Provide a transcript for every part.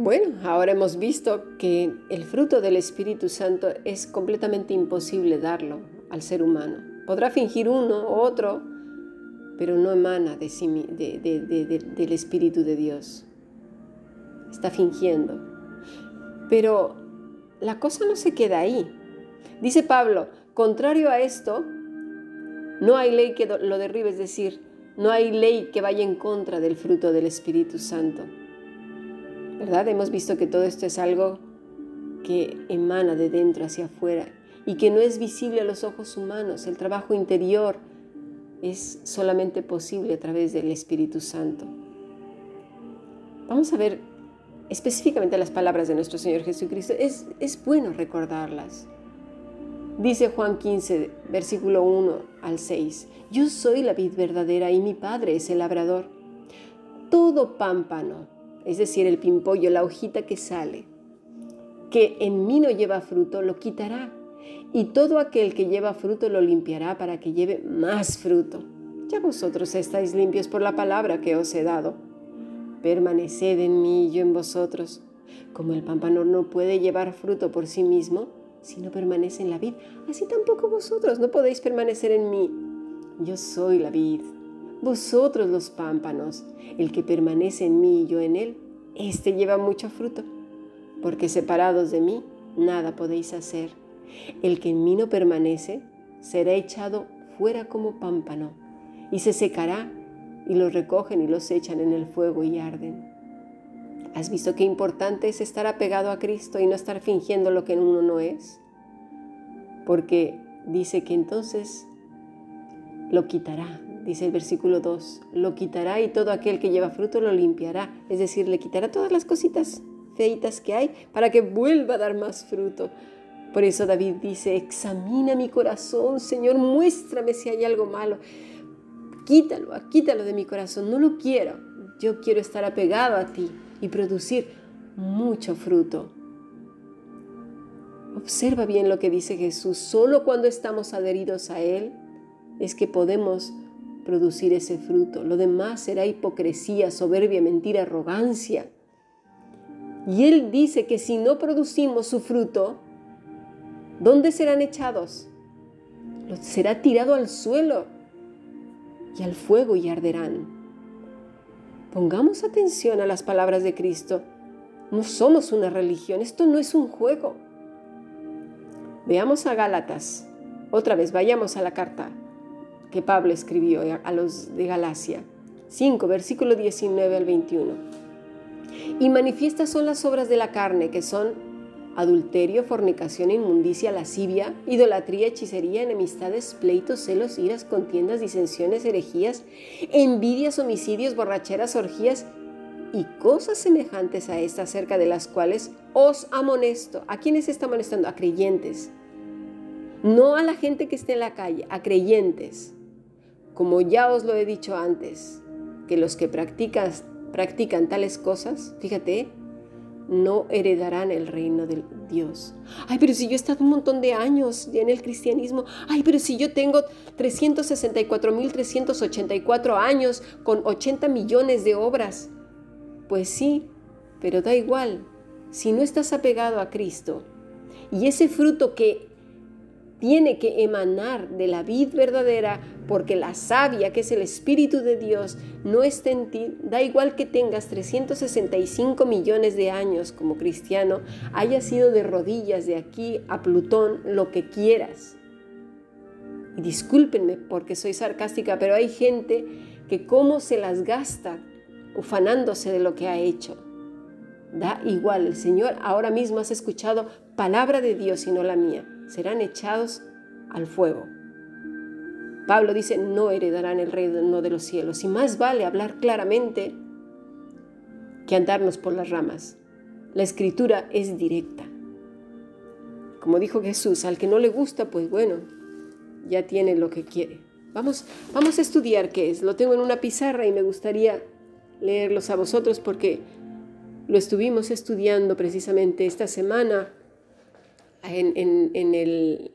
Bueno, ahora hemos visto que el fruto del Espíritu Santo es completamente imposible darlo al ser humano. Podrá fingir uno u otro, pero no emana de sí, del Espíritu de Dios. Está fingiendo. Pero la cosa no se queda ahí. Dice Pablo, contrario a esto, no hay ley que lo derribe, es decir, no hay ley que vaya en contra del fruto del Espíritu Santo. ¿Verdad? Hemos visto que todo esto es algo que emana de dentro hacia afuera y que no es visible a los ojos humanos. El trabajo interior es solamente posible a través del Espíritu Santo. Vamos a ver específicamente las palabras de nuestro Señor Jesucristo. Es, bueno recordarlas. Dice Juan 15, versículo 1 al 6, Yo soy la vid verdadera y mi Padre es el labrador. Todo pámpano, es decir, el pimpollo, la hojita que sale, que en mí no lleva fruto, lo quitará. Y todo aquel que lleva fruto lo limpiará para que lleve más fruto. Ya vosotros estáis limpios por la palabra que os he dado. Permaneced en mí y yo en vosotros. Como el pámpano no puede llevar fruto por sí mismo, si no permanece en la vid, así tampoco vosotros no podéis permanecer en mí. Yo soy la vid, vosotros los pámpanos. El que permanece en mí y yo en él, éste lleva mucho fruto, porque separados de mí, nada podéis hacer. El que en mí no permanece, será echado fuera como pámpano, y se secará, y los recogen y los echan en el fuego y arden. ¿Has visto qué importante es estar apegado a Cristo y no estar fingiendo lo que uno no es? Porque dice que entonces lo quitará, dice el versículo 2, lo quitará y todo aquel que lleva fruto lo limpiará, es decir, le quitará todas las cositas feitas que hay para que vuelva a dar más fruto. Por eso David dice, examina mi corazón, Señor, muéstrame si hay algo malo. Quítalo, quítalo de mi corazón, no lo quiero. Yo quiero estar apegado a ti y producir mucho fruto. Observa bien lo que dice Jesús. Solo cuando estamos adheridos a Él es que podemos producir ese fruto. Lo demás será hipocresía, soberbia, mentira, arrogancia. Y Él dice que si no producimos su fruto, ¿dónde serán echados? Será tirado al suelo y al fuego y arderán. Pongamos atención a las palabras de Cristo. No somos una religión, esto no es un juego. Veamos a Gálatas. Otra vez, vayamos a la carta que Pablo escribió a los de Galacia. 5, versículo 19 al 21. Y manifiestas son las obras de la carne, que son adulterio, fornicación, inmundicia, lascivia, idolatría, hechicería, enemistades, pleitos, celos, iras, contiendas, disensiones, herejías, envidias, homicidios, borracheras, orgías y cosas semejantes a estas, acerca de las cuales os amonesto. ¿A quiénes está amonestando? A creyentes. No a la gente que esté en la calle, a creyentes. Como ya os lo he dicho antes, que los que practican, practican tales cosas, fíjate, no heredarán el reino de Dios. Ay, pero si yo he estado un montón de años en el cristianismo, ay, pero si yo tengo 364.384 años con 80 millones de obras. Pues sí, pero da igual. Si no estás apegado a Cristo y ese fruto que tiene que emanar de la vid verdadera, porque la savia, que es el Espíritu de Dios, no está en ti. Da igual que tengas 365 millones de años como cristiano, haya sido de rodillas de aquí a Plutón, lo que quieras. Y discúlpenme porque soy sarcástica, pero hay gente que cómo se las gasta ufanándose de lo que ha hecho. Da igual, el Señor ahora mismo has escuchado palabra de Dios y no la mía serán echados al fuego. Pablo dice, no heredarán el reino de los cielos. Y más vale hablar claramente que andarnos por las ramas. La escritura es directa. Como dijo Jesús, al que no le gusta, pues bueno, ya tiene lo que quiere. Vamos, vamos a estudiar qué es. Lo tengo en una pizarra y me gustaría leerlos a vosotros porque lo estuvimos estudiando precisamente esta semana en,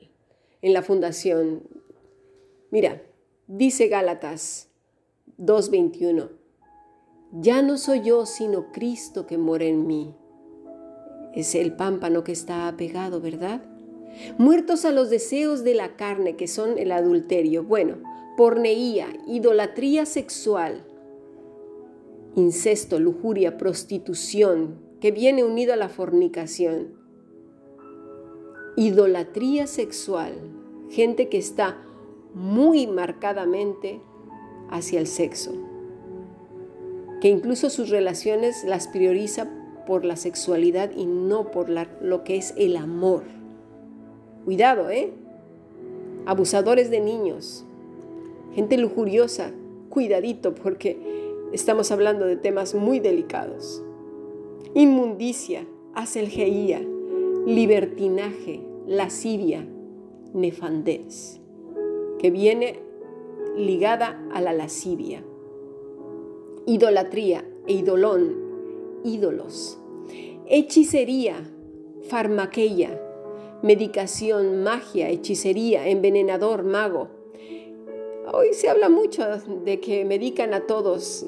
la fundación. Mira, dice Gálatas 2.21, ya no soy yo, sino Cristo que mora en mí. es el pámpano que está apegado, ¿verdad? Muertos a los deseos de la carne, que son el adulterio. Bueno, porneía, idolatría sexual, incesto, lujuria, prostitución, que viene unido a la fornicación. Idolatría sexual, gente que está muy marcadamente hacia el sexo, que incluso sus relaciones las prioriza por la sexualidad y no por lo que es el amor. Cuidado, ¿eh? Abusadores de niños, gente lujuriosa, cuidadito porque estamos hablando de temas muy delicados. Inmundicia, aselgeía, libertinaje, lascivia, nefandez, que viene ligada a la lascivia. Idolatría e idolón, ídolos. Hechicería, farmaqueia, medicación, magia, hechicería, envenenador, mago. Hoy se habla mucho de que medican a todos.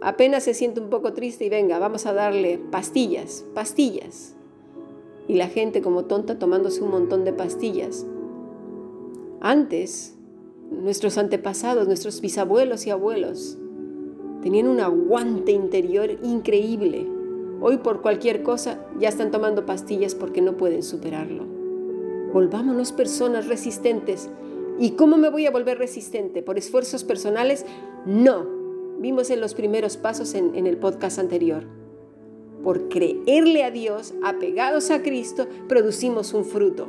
Apenas se siente un poco triste y venga, vamos a darle pastillas, pastillas. Y la gente como tonta tomándose un montón de pastillas. Antes, nuestros antepasados, nuestros bisabuelos y abuelos, tenían un aguante interior increíble. Hoy por cualquier cosa ya están tomando pastillas porque no pueden superarlo. Volvámonos personas resistentes. ¿Y cómo me voy a volver resistente? ¿Por esfuerzos personales? No. Vimos en los primeros pasos en, en el podcast anterior. Por creerle a Dios, apegados a Cristo, producimos un fruto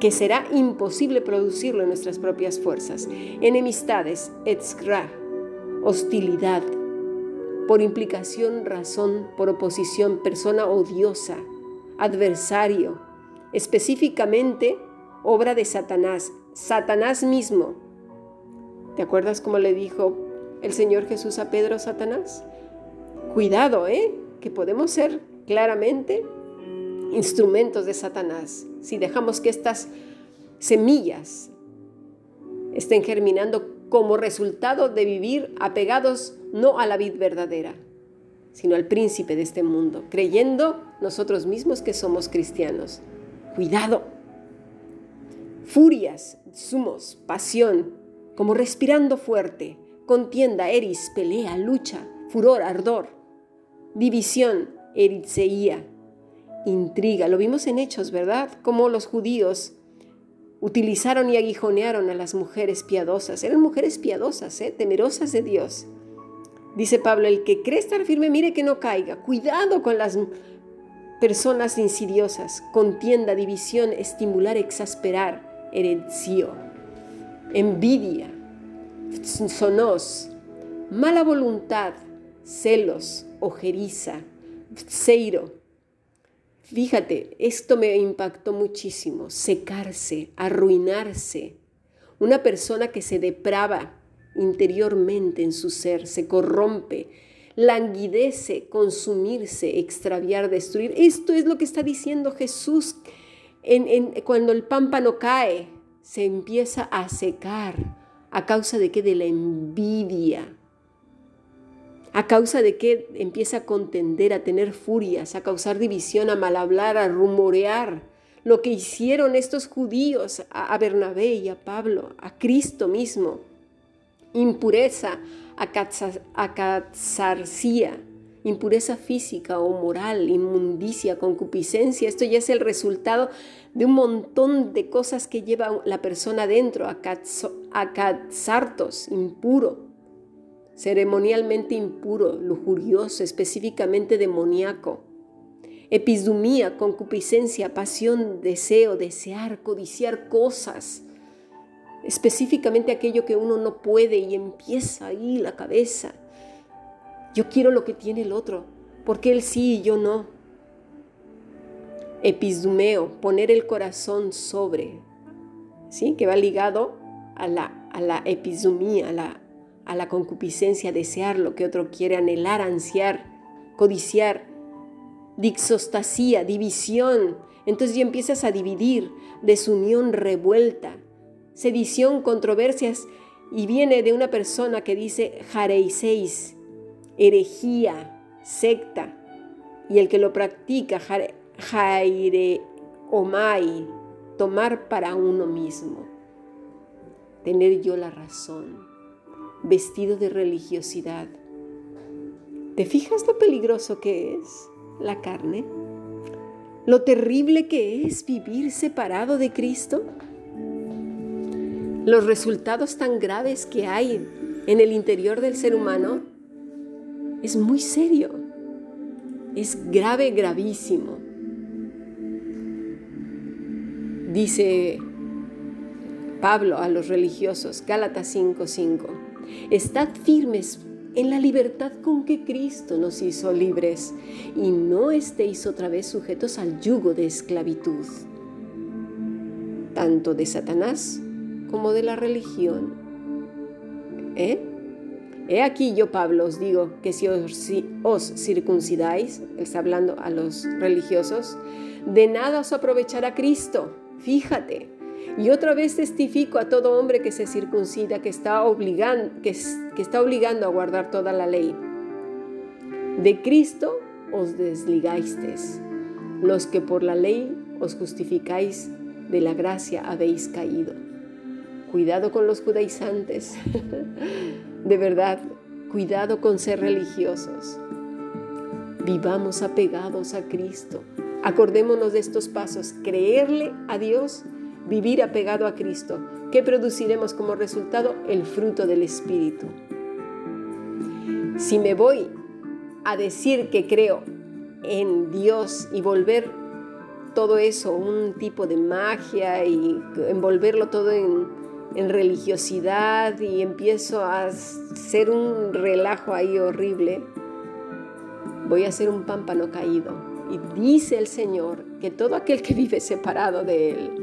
que será imposible producirlo en nuestras propias fuerzas. Enemistades, etzra, hostilidad, por implicación, razón, por oposición, persona odiosa, adversario, específicamente obra de Satanás, Satanás mismo. ¿Te acuerdas cómo le dijo el Señor Jesús a Pedro Satanás? Cuidado, ¿eh? Que podemos ser claramente instrumentos de Satanás si dejamos que estas semillas estén germinando como resultado de vivir apegados no a la vid verdadera, sino al príncipe de este mundo, creyendo nosotros mismos que somos cristianos. Cuidado. Furias, sumos, pasión, como respirando fuerte, contienda, eris, pelea, lucha, furor, ardor, división, eritzeía, intriga. Lo vimos en Hechos, ¿verdad? Como los judíos utilizaron y aguijonearon a las mujeres piadosas. Eran mujeres piadosas, ¿eh? temerosas de Dios. Dice Pablo, el que cree estar firme, mire que no caiga. Cuidado con las personas insidiosas, contienda, división, estimular, exasperar, herencio, envidia, sonos, mala voluntad, celos, ojeriza, ceiro. Fíjate, esto me impactó muchísimo, secarse, arruinarse. Una persona que se deprava interiormente en su ser, se corrompe, languidece, consumirse, extraviar, destruir. Esto es lo que está diciendo Jesús. En, cuando el pámpano cae, se empieza a secar. ¿A causa de qué? De la envidia. ¿A causa de qué empieza a contender, a tener furias, a causar división, a mal hablar, a rumorear? Lo que hicieron estos judíos a Bernabé y a Pablo, a Cristo mismo. Impureza, acatzarcía, impureza física o moral, inmundicia, concupiscencia. Esto ya es el resultado de un montón de cosas que lleva la persona dentro, acatzartos, impuro, ceremonialmente impuro, lujurioso, específicamente demoníaco. Episdumía, concupiscencia, pasión, deseo, desear, codiciar cosas específicamente aquello que uno no puede y empieza ahí la cabeza. Yo quiero lo que tiene el otro, porque él sí y yo no. Episdumeo, poner el corazón sobre, ¿sí? que va ligado a la, a la a la, a la concupiscencia, desear lo que otro quiere, anhelar, ansiar, codiciar, dixostasía, división. Entonces ya empiezas a dividir, desunión, revuelta, sedición, controversias, y viene de una persona que dice jareiseis, herejía, secta, y el que lo practica, jaire omai, tomar para uno mismo, tener yo la razón, vestido de religiosidad. ¿Te fijas lo peligroso que es la carne? ¿Lo terrible que es vivir separado de Cristo? Los resultados tan graves que hay en el interior del ser humano es muy serio, es grave, gravísimo. Dice Pablo a los religiosos, Gálatas 5:5, estad firmes en la libertad con que Cristo nos hizo libres y no estéis otra vez sujetos al yugo de esclavitud, tanto de Satanás como de la religión. ¿Eh? He aquí yo, Pablo, os digo que si os, circuncidáis, él está hablando a los religiosos, de nada os aprovechará Cristo. Fíjate. Y otra vez testifico a todo hombre que se circuncida, que está, obligando, que, que está obligando a guardar toda la ley. De Cristo os desligasteis. Los que por la ley os justificáis, de la gracia habéis caído. Cuidado con los judaizantes. De verdad, cuidado con ser religiosos. Vivamos apegados a Cristo. Acordémonos de estos pasos. Creerle a Dios, vivir apegado a Cristo. ¿Qué produciremos como resultado? El fruto del Espíritu. Si me voy a decir que creo en Dios y volver todo eso un tipo de magia y envolverlo todo en religiosidad y empiezo a hacer un relajo ahí horrible, voy a ser un pámpano caído. Y dice el Señor que todo aquel que vive separado de Él,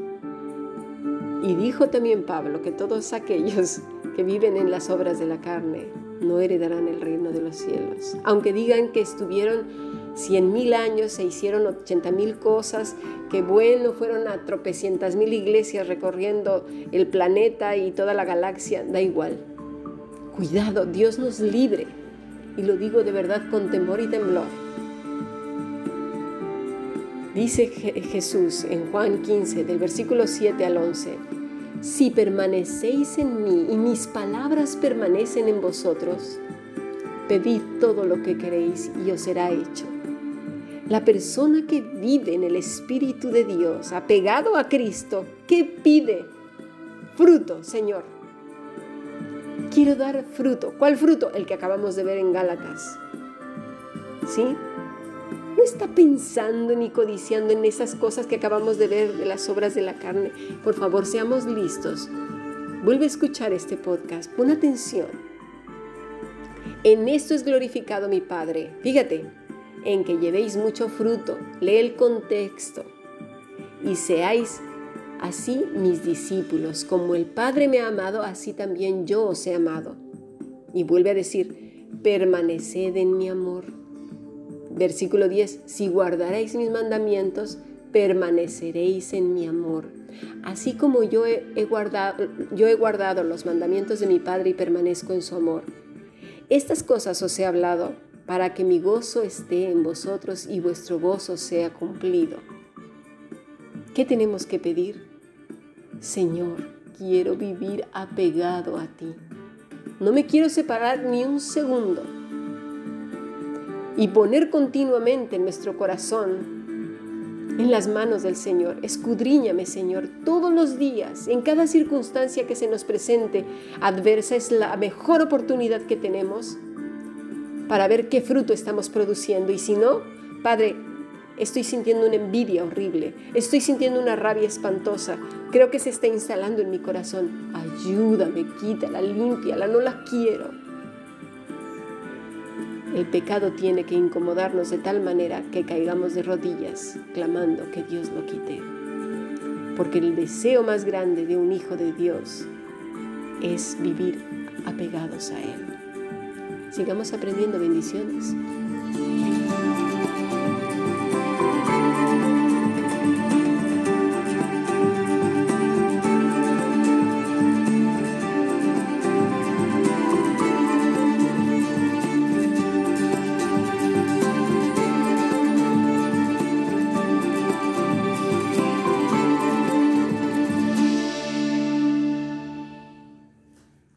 y dijo también Pablo que todos aquellos que viven en las obras de la carne no heredarán el reino de los cielos. Aunque digan que estuvieron cien mil años, se hicieron ochenta mil cosas, que bueno, fueron a tropecientas mil iglesias recorriendo el planeta y toda la galaxia, da igual. Cuidado, Dios nos libre. Y lo digo de verdad con temor y temblor. Dice Jesús en Juan 15, del versículo 7 al 11, si permanecéis en mí y mis palabras permanecen en vosotros, pedid todo lo que queréis y os será hecho. La persona que vive en el Espíritu de Dios, apegado a Cristo, ¿qué pide? Fruto, Señor. Quiero dar fruto. ¿Cuál fruto? El que acabamos de ver en Gálatas. ¿Sí? Está pensando ni codiciando en esas cosas que acabamos de ver de las obras de la carne. Por favor, seamos listos. Vuelve a escuchar este podcast. Pon atención. En esto es glorificado mi Padre. Fíjate, en que llevéis mucho fruto. Lee el contexto. Y seáis así mis discípulos. Como el Padre me ha amado, así también yo os he amado. Y vuelve a decir, permaneced en mi amor. Versículo 10, si guardaréis mis mandamientos, permaneceréis en mi amor. Así como yo he, guardado, yo he guardado los mandamientos de mi Padre y permanezco en su amor. Estas cosas os he hablado para que mi gozo esté en vosotros y vuestro gozo sea cumplido. ¿Qué tenemos que pedir? Señor, quiero vivir apegado a ti. No me quiero separar ni un segundo. Y poner continuamente nuestro corazón en las manos del Señor. Escudriñame, Señor, todos los días, en cada circunstancia que se nos presente adversa. Es la mejor oportunidad que tenemos para ver qué fruto estamos produciendo. Y si no, Padre, estoy sintiendo una envidia horrible, estoy sintiendo una rabia espantosa, creo que se está instalando en mi corazón. Ayúdame, quítala, límpiala, no la quiero. El pecado tiene que incomodarnos de tal manera que caigamos de rodillas clamando que Dios lo quite. Porque el deseo más grande de un hijo de Dios es vivir apegados a Él. Sigamos aprendiendo bendiciones.